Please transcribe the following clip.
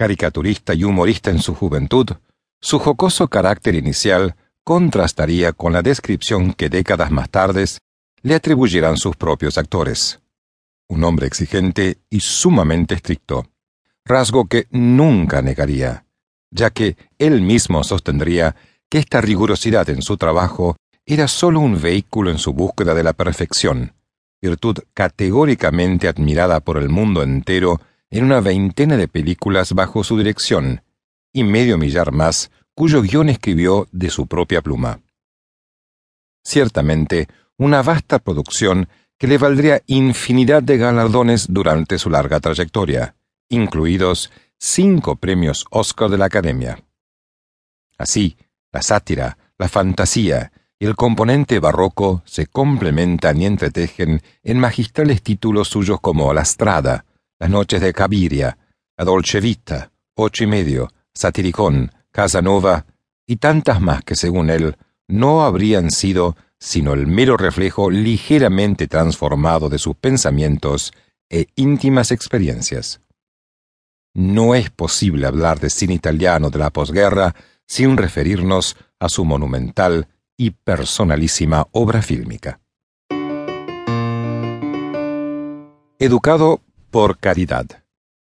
caricaturista y humorista en su juventud, su jocoso carácter inicial contrastaría con la descripción que décadas más tarde le atribuyeran sus propios actores. Un hombre exigente y sumamente estricto, rasgo que nunca negaría, ya que él mismo sostendría que esta rigurosidad en su trabajo era sólo un vehículo en su búsqueda de la perfección, virtud categóricamente admirada por el mundo entero en una veintena de películas bajo su dirección, y medio millar más cuyo guion escribió de su propia pluma. Ciertamente, una vasta producción que le valdría infinidad de galardones durante su larga trayectoria, incluidos cinco premios Oscar de la Academia. Así, la sátira, la fantasía y el componente barroco se complementan y entretejen en magistrales títulos suyos como La Strada, Las noches de Cabiria, La Dolce Vita, Ocho y medio, Satiricón, Casanova y tantas más que según él no habrían sido sino el mero reflejo ligeramente transformado de sus pensamientos e íntimas experiencias. No es posible hablar de cine italiano de la posguerra sin referirnos a su monumental y personalísima obra fílmica. Educado por caridad.